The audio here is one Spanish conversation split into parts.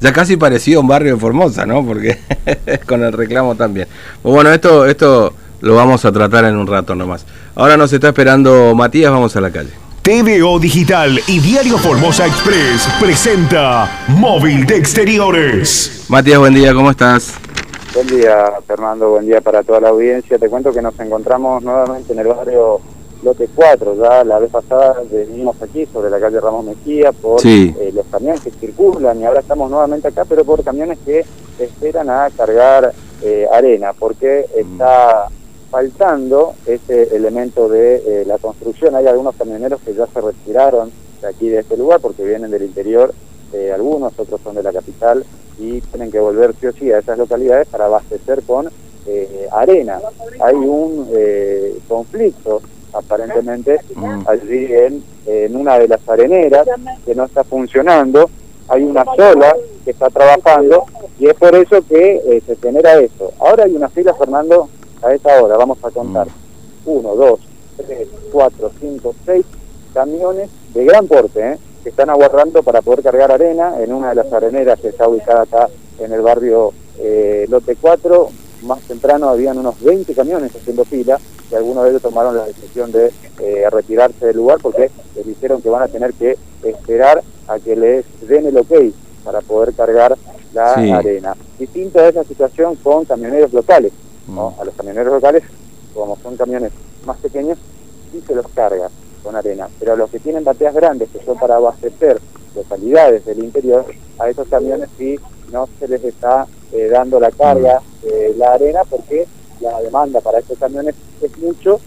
ya casi parecía un barrio de Formosa, ¿no? Porque con el reclamo también. Bueno, esto, esto lo vamos a tratar en un rato nomás. Ahora nos está esperando Matías, vamos a la calle. TVO Digital y Diario Formosa Express presenta Móvil de Exteriores. Matías, buen día, ¿cómo estás? Buen día, Fernando, buen día para toda la audiencia. Te cuento que nos encontramos nuevamente en el barrio Lote 4. Ya la vez pasada venimos aquí sobre la calle Ramos Mejía por eh, los camiones que circulan y ahora estamos nuevamente acá, pero por camiones que esperan a cargar eh, arena, porque mm. está faltando ese elemento de eh, la construcción. Hay algunos camioneros que ya se retiraron de aquí de este lugar porque vienen del interior, eh, algunos, otros son de la capital y tienen que volver sí o sí a esas localidades para abastecer con eh, arena. Hay un conflicto aparentemente mm. allí en, en una de las areneras que no está funcionando. Hay una sola que está trabajando y es por eso que se genera eso. Ahora hay una fila, Fernando, a esta hora vamos a contar 1, 2, 3, 4, 5, 6 camiones de gran porte ¿eh? que están aguardando para poder cargar arena en una de las areneras que está ubicada acá en el barrio eh, Lote 4. Más temprano habían unos 20 camiones haciendo fila y algunos de ellos tomaron la decisión de eh, retirarse del lugar porque les dijeron que van a tener que esperar a que les den el ok para poder cargar la arena. Distinta es la situación con camioneros locales a los camioneros locales, como son camiones más pequeños, sí se los carga con arena, pero a los que tienen bateas grandes, que son para abastecer localidades del interior, a esos camiones sí no se les está eh, dando la carga de la arena porque la demanda para estos camiones es mucho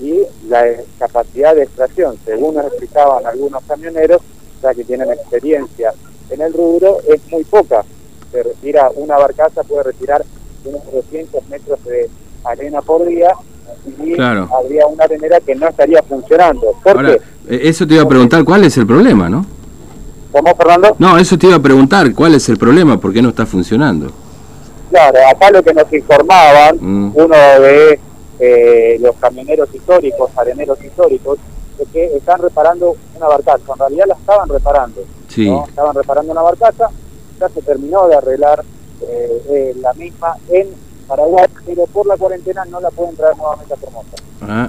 y la capacidad de extracción, según nos explicaban algunos camioneros, ya que tienen experiencia en el rubro, es muy poca. Se retira una barcaza, puede retirar unos 200 metros de arena por día y habría una arenera que no estaría funcionando. ¿Por Ahora, eh, Eso te iba a preguntar, ¿cuál es el problema, no? ¿Cómo, Fernando? No, eso te iba a preguntar, ¿cuál es el problema? ¿Por qué no está funcionando? Claro, acá lo que nos informaban, mm. uno de eh, los camioneros históricos, areneros históricos, es que están reparando una barcaza. En realidad la estaban reparando. Sí. Estaban reparando una barcaza, ya se terminó de arreglar eh, eh, la misma en Paraguay, pero por la cuarentena no la pueden traer nuevamente a Formosa. Ah.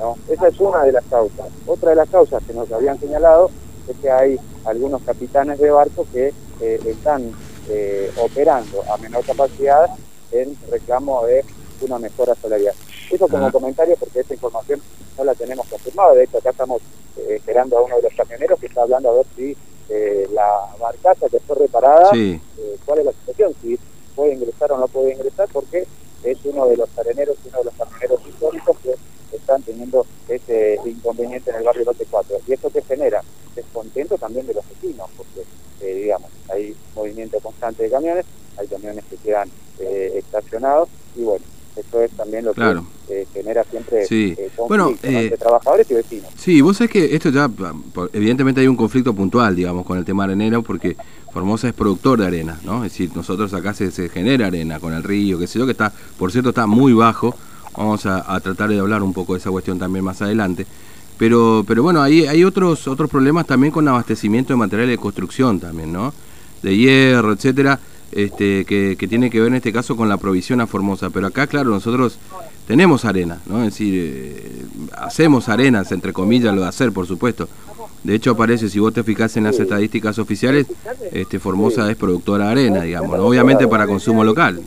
¿No? Esa es una de las causas. Otra de las causas que nos habían señalado es que hay algunos capitanes de barco que eh, están eh, operando a menor capacidad en reclamo de una mejora salarial. Eso como ah. comentario porque esta información no la tenemos confirmada. De hecho, acá estamos esperando a uno de los camioneros que está hablando a ver si la barcaza que fue reparada sí cuál es la situación, si puede ingresar o no puede ingresar, porque es uno de los areneros, uno de los camioneros históricos que están teniendo ese inconveniente en el barrio Lote 4. Y esto que genera también de los vecinos, porque, eh, digamos, hay movimiento constante de camiones, hay camiones que quedan eh, estacionados, y bueno, eso es también lo que eh, genera siempre sí. Eh, bueno, entre trabajadores y vecinos. Sí, vos sabés que esto ya, evidentemente hay un conflicto puntual, digamos, con el tema arenero, porque Formosa es productor de arena, ¿no? Es decir, nosotros acá se, genera arena con el río, que sé yo, que está, por cierto, está muy bajo. Vamos a, tratar de hablar un poco de esa cuestión también más adelante. Pero, pero bueno, hay, hay otros, otros problemas también con abastecimiento de materiales de construcción también, ¿no? De hierro, etcétera, este, que, que tiene que ver en este caso con la provisión a Formosa. Pero acá, claro, nosotros tenemos arena, ¿no? Es decir, eh, hacemos arenas, entre comillas, lo de hacer, por supuesto, de hecho aparece, si vos te fijas en las estadísticas oficiales, este Formosa es productora de arena, digamos, obviamente para consumo local.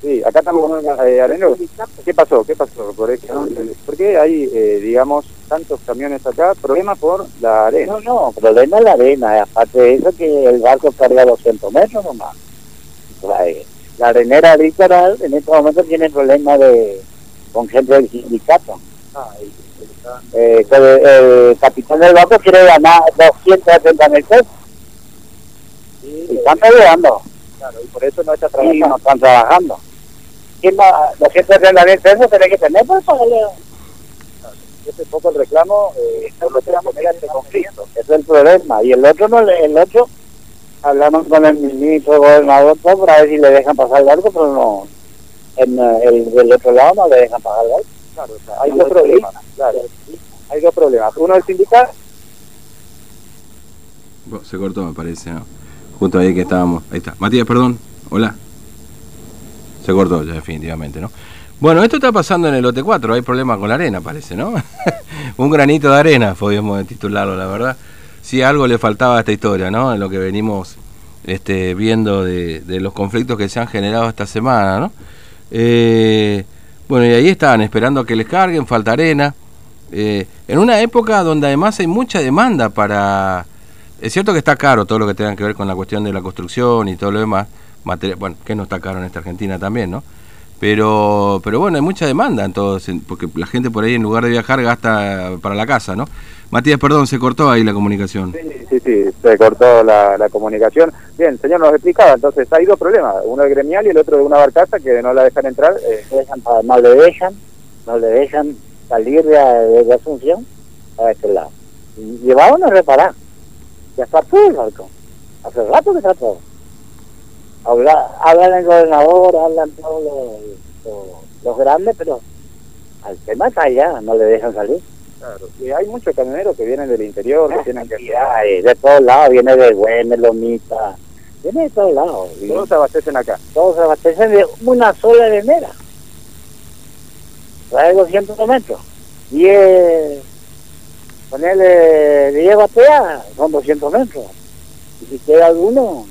Sí, acá estamos con eh, ¿Qué pasó? ¿Qué pasó? ¿Por, qué hay, eh, digamos, tantos camiones acá? ¿Problema por la arena? No, no, problema la arena. Aparte de eso, que el barco carga 200 metros nomás. La, arenera literal en este momento tiene problemas de, con gente del sindicato. Ah, eh, el, capitán del barco quiere ganar 270 mil pesos. y están peleando. Claro, y por eso no está trabajando. No están trabajando. ¿Quién va? 270 mil pesos tiene que tener para pagarle. Ese es poco el reclamo, eh, por lo que este conflicto. Ese es el problema. Y el otro, no el otro, hablamos con el ministro gobernador para ver si le dejan pasar el barco, pero no. En el del otro lado no le dejan pagar el barco. Claro, hay dos problemas. Claro, hay dos problemas. Uno el sindicato. Se cortó, me parece, ¿no? justo ahí que estábamos. Ahí está. Matías, perdón. Hola. Se cortó ya, definitivamente, ¿no? Bueno, esto está pasando en el lote 4, hay problema con la arena, parece, ¿no? Un granito de arena, podríamos titularlo, la verdad. Sí, algo le faltaba a esta historia, ¿no? En lo que venimos este, viendo de, los conflictos que se han generado esta semana, ¿no? Eh, bueno, y ahí estaban esperando a que les carguen, falta arena. Eh, en una época donde además hay mucha demanda para... Es cierto que está caro todo lo que tenga que ver con la cuestión de la construcción y todo lo demás. bueno, que no está caro en esta Argentina también, ¿no? Pero, pero bueno, hay mucha demanda, entonces, porque la gente por ahí en lugar de viajar gasta para la casa, ¿no? Matías, perdón, se cortó ahí la comunicación. Sí, sí, se cortó la, comunicación. Bien, señor nos explicaba, entonces hay dos problemas, uno de gremial y el otro de una barcaza que no la dejan entrar. Eh. no le dejan, no le dejan salir de, de Asunción a este lado. Y llevaban a reparar. Ya está todo el barco. Hace rato que está todo hablan el gobernador, hablan todos los, grandes, pero al tema está allá, no le dejan salir. Claro, y hay muchos camioneros que vienen del interior, que tienen que... de todos lados, viene de Güemes, Lomita, viene de todos lados. Todos se abastecen acá. Todos se abastecen de una sola arenera. Trae 200 metros. Y eh, ponerle 10 bateas, son 200 metros. Y si queda alguno,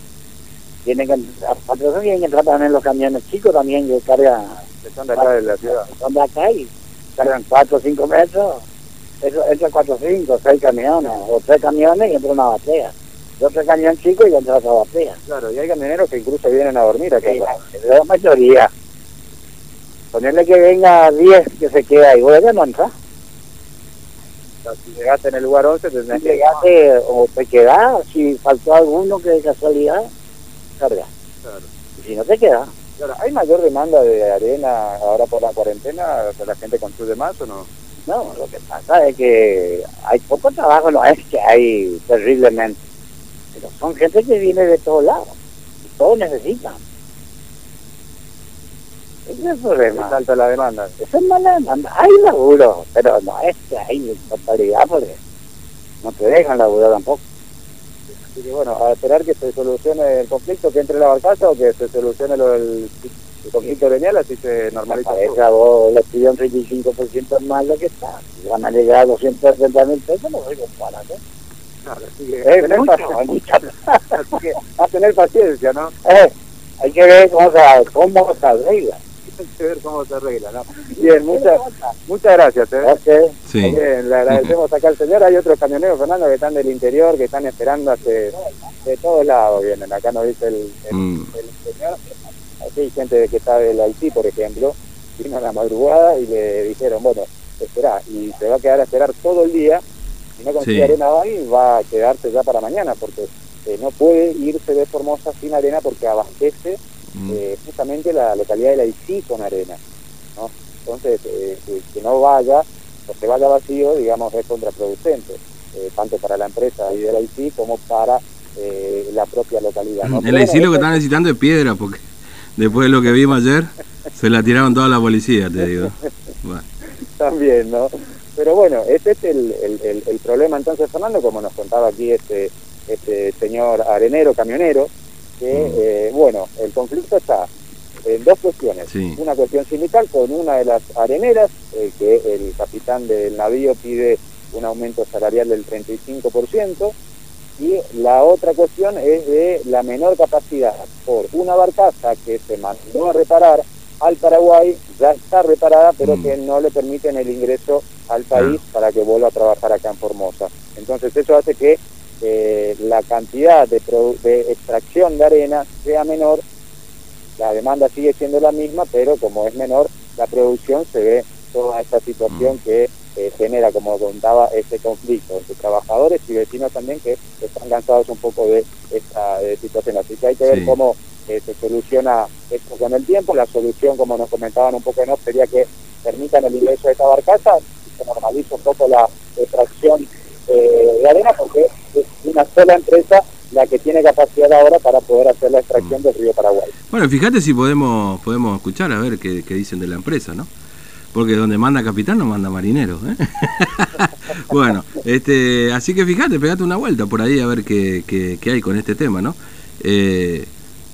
tienen que aparte tienen que entrar también los camiones chicos también que cargan son de acá de la ciudad. son de acá y cargan 4 o 5 metros. Eso entra 4 o 5 6 camiones o 3 camiones y entra una batea. Otro camión chico y entra otra batea. Claro y hay camioneros que incluso vienen a dormir acá. La mayoría. Ponerle que venga 10 que se queda y vos ya no entras si llegaste en el lugar 11 tendrás que llegaste o te quedás si faltó alguno que de casualidad carga. Claro. Y si no te queda. Claro, ¿hay mayor demanda de arena ahora por la cuarentena? ¿Que la gente construye más o no? No, lo que pasa es que hay poco trabajo, no es que hay terriblemente. Pero son gente que viene de todos lados. Y todos necesitan. Ese es el problema. Es alta la demanda. Eso es mala demanda. Hay laburo, pero no es que hay totalidad porque no te dejan laburar tampoco. Así que bueno, a esperar que se solucione el conflicto, que entre la barcaza o que se solucione lo del el conflicto leñal, así se normaliza. Esa vos le pidió un 35% más lo que está. Si van a llegar a 230 mil pesos, no voy ¿eh? Claro, así que, eh, tener paciencia, así que a tener paciencia, ¿no? Eh, hay que ver cómo se, cómo se arregla que ver cómo se arregla, ¿no? Bien, muchas muchas gracias. ¿eh? Sí. Bien, le agradecemos acá al señor. Hay otros camioneros, Fernando, que están del interior, que están esperando hace, de todos lados vienen. Acá nos dice el, el, mm. señor. Aquí hay gente que está del Haití, por ejemplo, vino a la madrugada y le dijeron, bueno, espera, y se va a quedar a esperar todo el día. Si no consigue arena hoy, va a quedarse ya para mañana, porque eh, no puede irse de Formosa sin arena porque abastece Mm. Eh, justamente la localidad de la ICI con arena. ¿no? Entonces, eh, que, no vaya o que vaya vacío, digamos, es contraproducente, eh, tanto para la empresa y de la ICI como para la propia localidad. ¿no? El ICI lo que está necesitando es piedra, porque después de lo que vimos ayer, se la tiraron toda la policía, te digo. También, ¿no? Pero bueno, ese es el, el, el, problema entonces, Fernando, como nos contaba aquí este, este señor arenero, camionero, que, eh, bueno, el conflicto está en dos cuestiones. Una cuestión sindical con una de las areneras, eh, que el capitán del navío pide un aumento salarial del 35%, y la otra cuestión es de la menor capacidad por una barcaza que se mandó a reparar al Paraguay, ya está reparada, pero mm. que no le permiten el ingreso al país para que vuelva a trabajar acá en Formosa. Entonces eso hace que eh, la cantidad de, de extracción de arena sea menor, la demanda sigue siendo la misma, pero como es menor, la producción se ve toda esta situación mm. que eh, genera, como contaba, este conflicto entre trabajadores y vecinos también que están cansados un poco de esta situación. Así que hay que ver cómo eh, se soluciona esto con el tiempo. La solución, como nos comentaban un poco no, sería que permitan el ingreso de esta barcaza y se normalice un poco la extracción de arena porque es una sola empresa la que tiene capacidad ahora para poder hacer la extracción del río Paraguay. Bueno, fíjate si podemos podemos escuchar a ver qué, dicen de la empresa, ¿no? Porque donde manda capitán no manda marinero. ¿eh? bueno, este, así que fíjate, pegate una vuelta por ahí a ver qué, qué, qué hay con este tema, ¿no? Eh,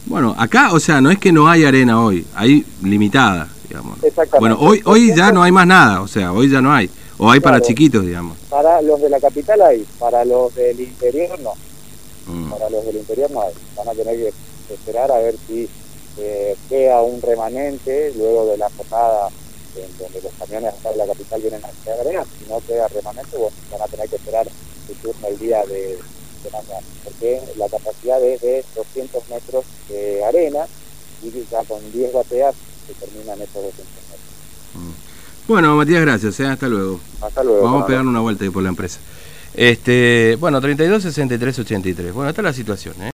bueno, acá, o sea, no es que no hay arena hoy, hay limitada, digamos. Bueno, hoy, hoy ya no hay más nada, o sea, hoy ya no hay. O hay para chiquitos, digamos. Para los de la capital hay, para los del interior no. Mm. Para los del interior no hay. Van a tener que esperar a ver si eh, queda un remanente luego de la jornada en donde los camiones hasta de la capital vienen a arena. Si no queda remanente, bueno, van a tener que esperar su turno el día de, de mañana. Porque la capacidad es de 200 metros de arena y ya con 10 bateas se terminan esos 200 metros. Bueno, Matías, gracias. ¿eh? Hasta luego. Hasta luego. Vamos a pegar una vuelta ahí por la empresa. Este, bueno, 32, 63, 83. Bueno, esta es la situación. ¿eh?